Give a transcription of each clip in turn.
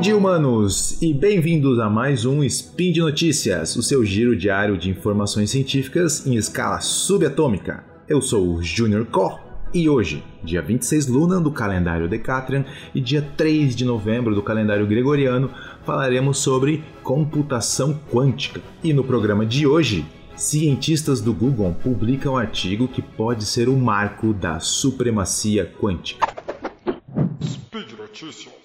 Dia, humanos, e bem-vindos a mais um Spin de Notícias, o seu giro diário de informações científicas em escala subatômica. Eu sou o Junior Cor e hoje, dia 26 Luna do calendário Decatrian e dia 3 de novembro do calendário Gregoriano, falaremos sobre computação quântica. E no programa de hoje, cientistas do Google publicam um artigo que pode ser o marco da supremacia quântica. Speed Notícias.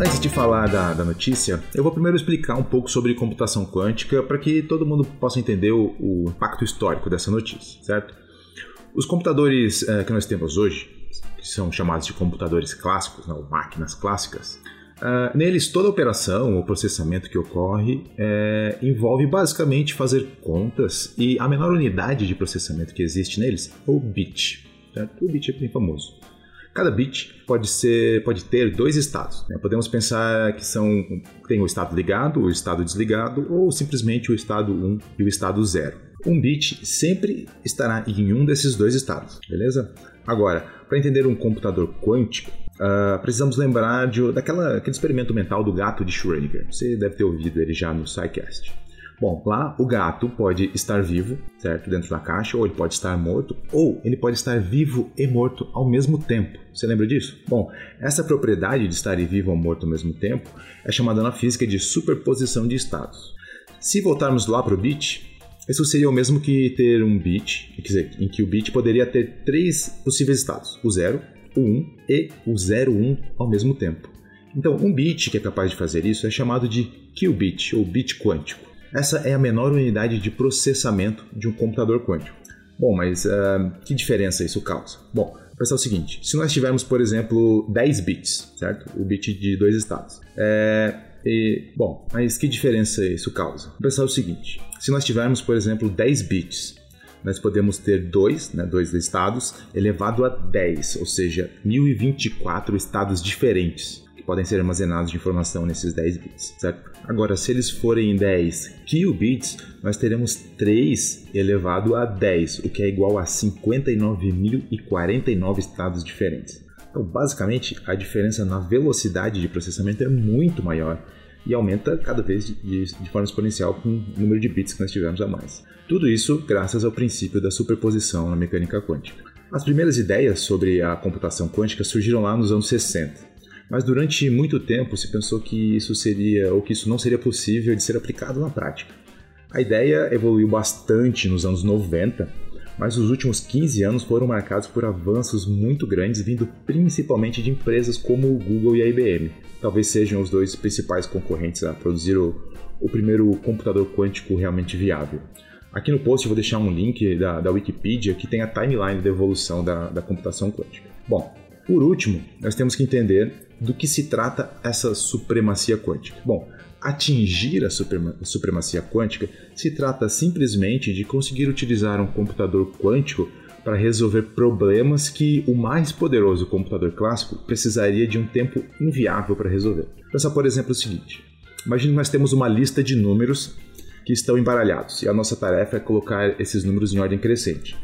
Antes de falar da, da, notícia, eu vou primeiro explicar um pouco sobre computação quântica para que todo mundo possa entender o, o, impacto histórico dessa notícia, certo? Os computadores é, que nós temos hoje, que são chamados de computadores clássicos, né, máquinas clássicas, Uh, neles, toda operação ou processamento que ocorre é, envolve basicamente fazer contas e a menor unidade de processamento que existe neles é o bit. Certo? O bit é bem famoso. Cada bit pode ser, pode ter dois estados. Né? Podemos pensar que são tem o estado ligado, o estado desligado, ou simplesmente o estado 1 e o estado 0. Um bit sempre estará em um desses dois estados, beleza? Agora, para entender um computador quântico, uh, precisamos lembrar de, daquela, experimento mental do gato de Schrödinger. Você deve ter ouvido ele já no SciCast. Bom, lá o gato pode estar vivo, certo? Dentro da caixa, ou ele pode estar morto, ou ele pode estar vivo e morto ao mesmo tempo. Você lembra disso? Bom, essa propriedade de estar vivo ou morto ao mesmo tempo é chamada na física de superposição de estados. Se voltarmos lá para o bit, isso seria o mesmo que ter um bit, quer dizer, em que o bit poderia ter três possíveis estados: o 0, o 1 um e o 01 ao mesmo tempo. Então, um bit que é capaz de fazer isso é chamado de qubit ou bit quântico. Essa é a menor unidade de processamento de um computador quântico. Bom, mas uh, que diferença isso causa? Bom, pensar o seguinte: se nós tivermos, por exemplo, 10 bits, certo? O bit de dois estados. É, e, bom, mas que diferença isso causa? Pensar o seguinte: se nós tivermos, por exemplo, 10 bits, nós podemos ter dois, né, dois estados elevado a 10, ou seja, 1024 estados diferentes podem ser armazenados de informação nesses 10 bits, certo? Agora, se eles forem 10 qubits, nós teremos 3 elevado a 10, o que é igual a 59.049 estados diferentes. Então, basicamente, a diferença na velocidade de processamento é muito maior e aumenta cada vez de, de, forma exponencial com o número de bits que nós tivermos a mais. Tudo isso graças ao princípio da superposição na mecânica quântica. As primeiras ideias sobre a computação quântica surgiram lá nos anos 60 mas durante muito tempo se pensou que isso seria ou que isso não seria possível de ser aplicado na prática. A ideia evoluiu bastante nos anos 90, mas os últimos 15 anos foram marcados por avanços muito grandes vindo principalmente de empresas como o Google e a IBM. Talvez sejam os dois principais concorrentes a produzir o, o primeiro computador quântico realmente viável. Aqui no post eu vou deixar um link da, da Wikipedia que tem a timeline da evolução da, da computação quântica. Bom, por último, nós temos que entender do que se trata essa supremacia quântica. Bom, atingir a supremacia quântica se trata simplesmente de conseguir utilizar um computador quântico para resolver problemas que o mais poderoso computador clássico precisaria de um tempo inviável para resolver. Pensa, por exemplo, o seguinte: imagine que nós temos uma lista de números que estão embaralhados e a nossa tarefa é colocar esses números em ordem crescente.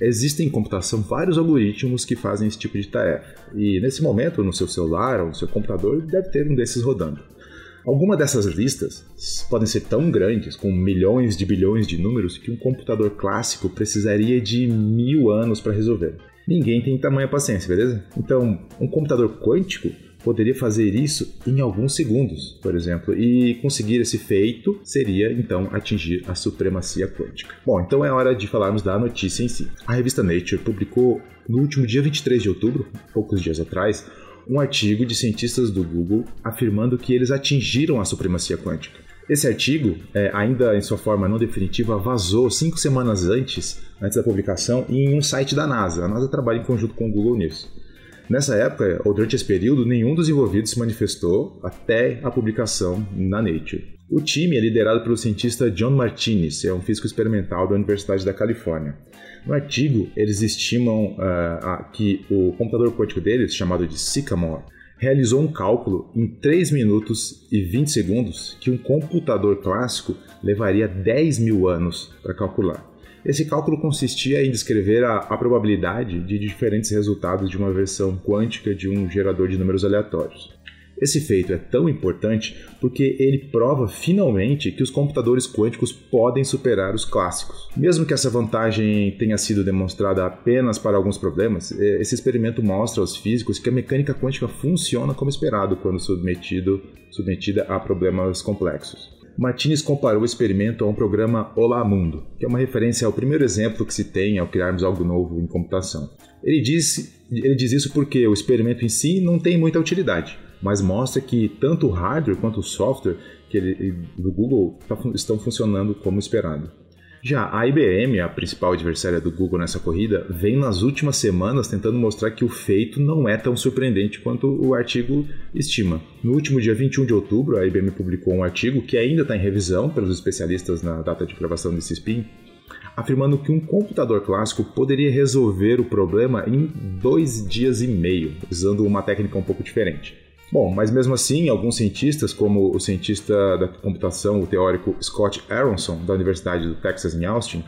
Existem em computação vários algoritmos que fazem esse tipo de tarefa, e nesse momento no seu celular ou no seu computador deve ter um desses rodando. Alguma dessas listas podem ser tão grandes, com milhões de bilhões de números, que um computador clássico precisaria de mil anos para resolver. Ninguém tem tamanha paciência, beleza? Então, um computador quântico poderia fazer isso em alguns segundos, por exemplo, e conseguir esse feito seria então atingir a supremacia quântica. Bom, então é hora de falarmos da notícia em si. A revista Nature publicou no último dia 23 de outubro, poucos dias atrás, um artigo de cientistas do Google afirmando que eles atingiram a supremacia quântica. Esse artigo, é, ainda em sua forma não definitiva, vazou cinco semanas antes, antes da publicação, em um site da NASA. A NASA trabalha em conjunto com o Google nisso. Nessa época, ou durante esse período, nenhum dos envolvidos se manifestou até a publicação na Nature. O time é liderado pelo cientista John Martinez, é um físico experimental da Universidade da Califórnia. No artigo, eles estimam uh, que o computador quântico deles, chamado de Sycamore, realizou um cálculo em 3 minutos e 20 segundos que um computador clássico levaria 10 mil anos para calcular. Esse cálculo consistia em descrever a, a, probabilidade de diferentes resultados de uma versão quântica de um gerador de números aleatórios. Esse feito é tão importante porque ele prova finalmente que os computadores quânticos podem superar os clássicos. Mesmo que essa vantagem tenha sido demonstrada apenas para alguns problemas, é, esse experimento mostra aos físicos que a mecânica quântica funciona como esperado quando submetido, submetida a problemas complexos. Martinez comparou o experimento a um programa Olá Mundo, que é uma referência ao primeiro exemplo que se tem ao criarmos algo novo em computação. Ele diz, ele diz isso porque o experimento em si não tem muita utilidade, mas mostra que tanto o hardware quanto o software que ele, do Google tá, estão funcionando como esperado. Já a IBM, a principal adversária do Google nessa corrida, vem nas últimas semanas tentando mostrar que o feito não é tão surpreendente quanto o artigo estima. No último dia 21 de outubro, a IBM publicou um artigo que ainda está em revisão pelos especialistas na data de gravação desse spin, afirmando que um computador clássico poderia resolver o problema em dois dias e meio, usando uma técnica um pouco diferente. Bom, mas mesmo assim, alguns cientistas, como o cientista da computação, o teórico Scott Aronson, da Universidade do Texas em Austin,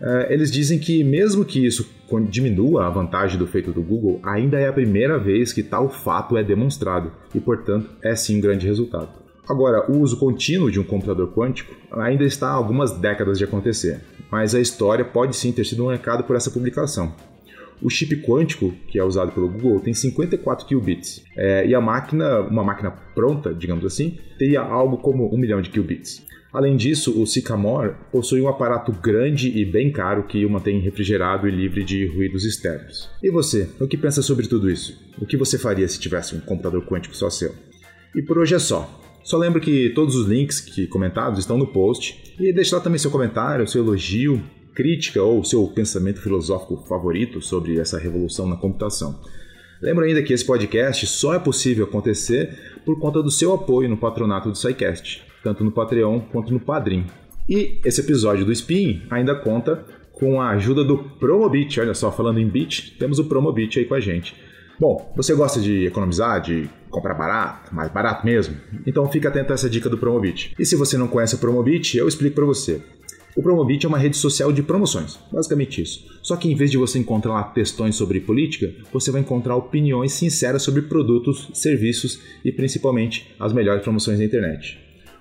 eh, eles dizem que, mesmo que isso diminua a vantagem do feito do Google, ainda é a primeira vez que tal fato é demonstrado e, portanto, é sim um grande resultado. Agora, o uso contínuo de um computador quântico ainda está há algumas décadas de acontecer, mas a história pode sim ter sido recado por essa publicação. O chip quântico, que é usado pelo Google, tem 54 qubits. É, e a máquina, uma máquina pronta, digamos assim, teria algo como um milhão de qubits. Além disso, o Sycamore possui um aparato grande e bem caro que o mantém refrigerado e livre de ruídos externos. E você, o que pensa sobre tudo isso? O que você faria se tivesse um computador quântico só seu? E por hoje é só. Só lembro que todos os links que comentados estão no post e deixe lá também seu comentário, seu elogio crítica ou seu pensamento filosófico favorito sobre essa revolução na computação. Lembro ainda que esse podcast só é possível acontecer por conta do seu apoio no patronato do SciCast, tanto no Patreon quanto no Padrim. E esse episódio do Spin ainda conta com a ajuda do Promobit. Olha só, falando em Bit, temos o Promobit aí com a gente. Bom, você gosta de economizar, de comprar barato, mais barato mesmo? Então fica atento a essa dica do Promobit. E se você não conhece o Promobit, eu explico para você. O Promobit é uma rede social de promoções, basicamente isso. Só que em vez de você encontrar lá textões sobre política, você vai encontrar opiniões sinceras sobre produtos, serviços e principalmente as melhores promoções da internet.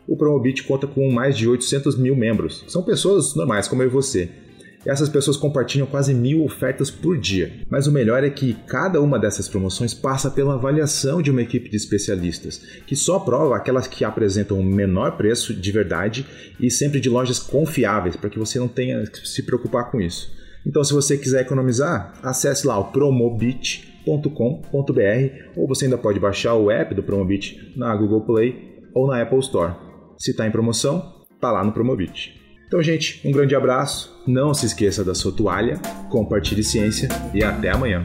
O Promobit conta com mais de 800 mil membros. São pessoas normais como eu e você, essas pessoas compartilham quase mil ofertas por dia. Mas o melhor é que cada uma dessas promoções passa pela avaliação de uma equipe de especialistas, que só aprova aquelas que apresentam o menor preço de verdade e sempre de lojas confiáveis, para que você não tenha que se preocupar com isso. Então, se você quiser economizar, acesse lá o promobit.com.br ou você ainda pode baixar o app do Promobit na Google Play ou na Apple Store. Se está em promoção, está lá no Promobit. Então, gente, um grande abraço. Não se esqueça da sua toalha, compartilhe ciência e até amanhã.